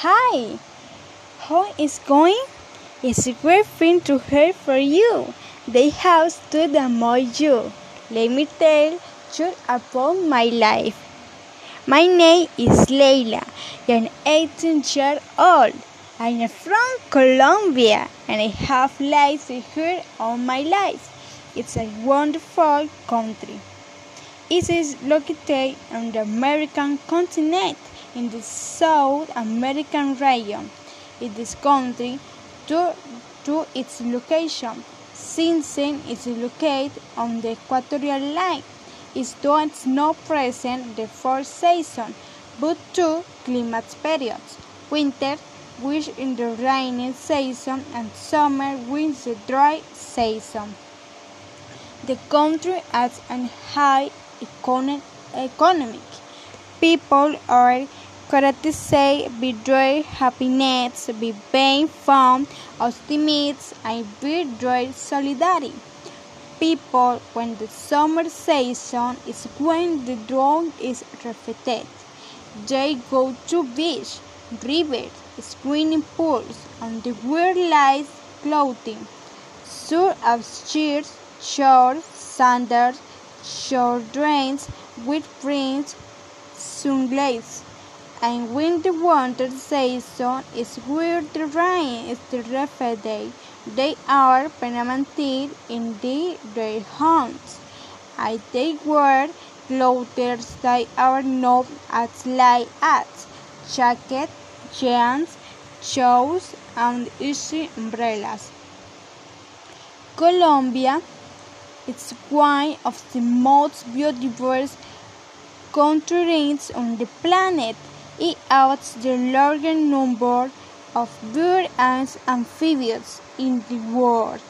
Hi, how is going? It's a great thing to hear for you. They have stood among you. Let me tell you about my life. My name is Leila. I'm 18 years old. I'm from Colombia and I have lived here all my life. It's a wonderful country. It is located on the American continent in the South American region. In this country, due to its location, since it is located on the equatorial line, it does not present the four seasons, but two climate periods: winter, which is the rainy season, and summer, which is the dry season. The country has a high economic. People are characterized by their happiness, be being fun, optimism, and by their solidarity. People, when the summer season is when the drone is reflected, they go to beach, rivers, swimming pools, and they wear light clothing, such of shirts, shorts, sandals, short dresses with prints, sunglasses and when the winter season is where the rain is reflected, they are permanently in the, their homes. I they wear clothes that are not as light as jacket, jeans, shoes, and easy umbrellas. Colombia is one of the most beautiful countries on the planet. It has the largest number of birds and amphibians in the world.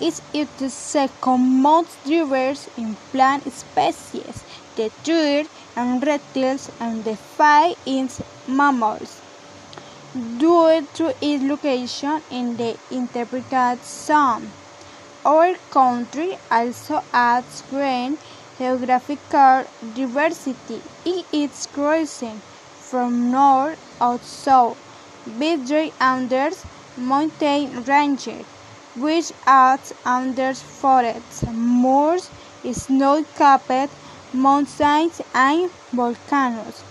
It is the second most diverse in plant species, the third and reptiles, and the five in mammals. Due to its location in the interpreted zone, our country also adds great geographical diversity. In It is crossing from north to south, between Andes mountain ranges, which adds Andes forests, moors, snow-capped mountains, and volcanoes.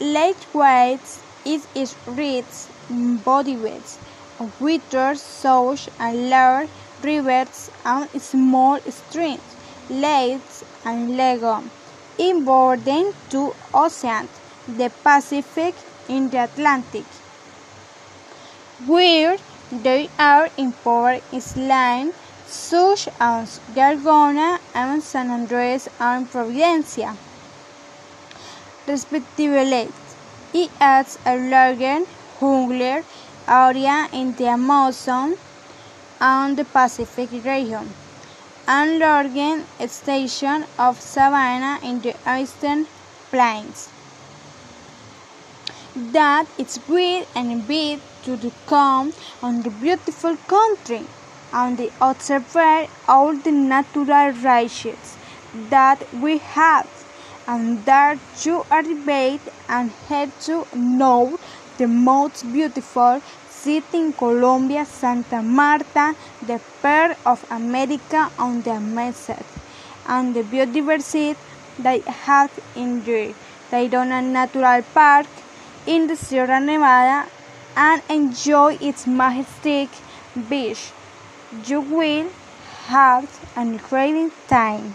Likewise, it is rich in bodies of water such as large rivers and small streams, lakes, and lagoons in bordering two oceans, the Pacific and the Atlantic, where there are important islands such as Gorgona and San Andres and Providencia, respectively. It has a larger jungle area in the Amazon and the Pacific region and largest station of Savannah in the eastern plains. That it's great and big to come on the beautiful country and the observe all the natural riches that we have and that you are and have to know the most beautiful city in Colombia, Santa Marta, the Pearl of America on the Amazon, and the biodiversity they have in the Tayrona Natural Park in the Sierra Nevada and enjoy its majestic beach. You will have an incredible time.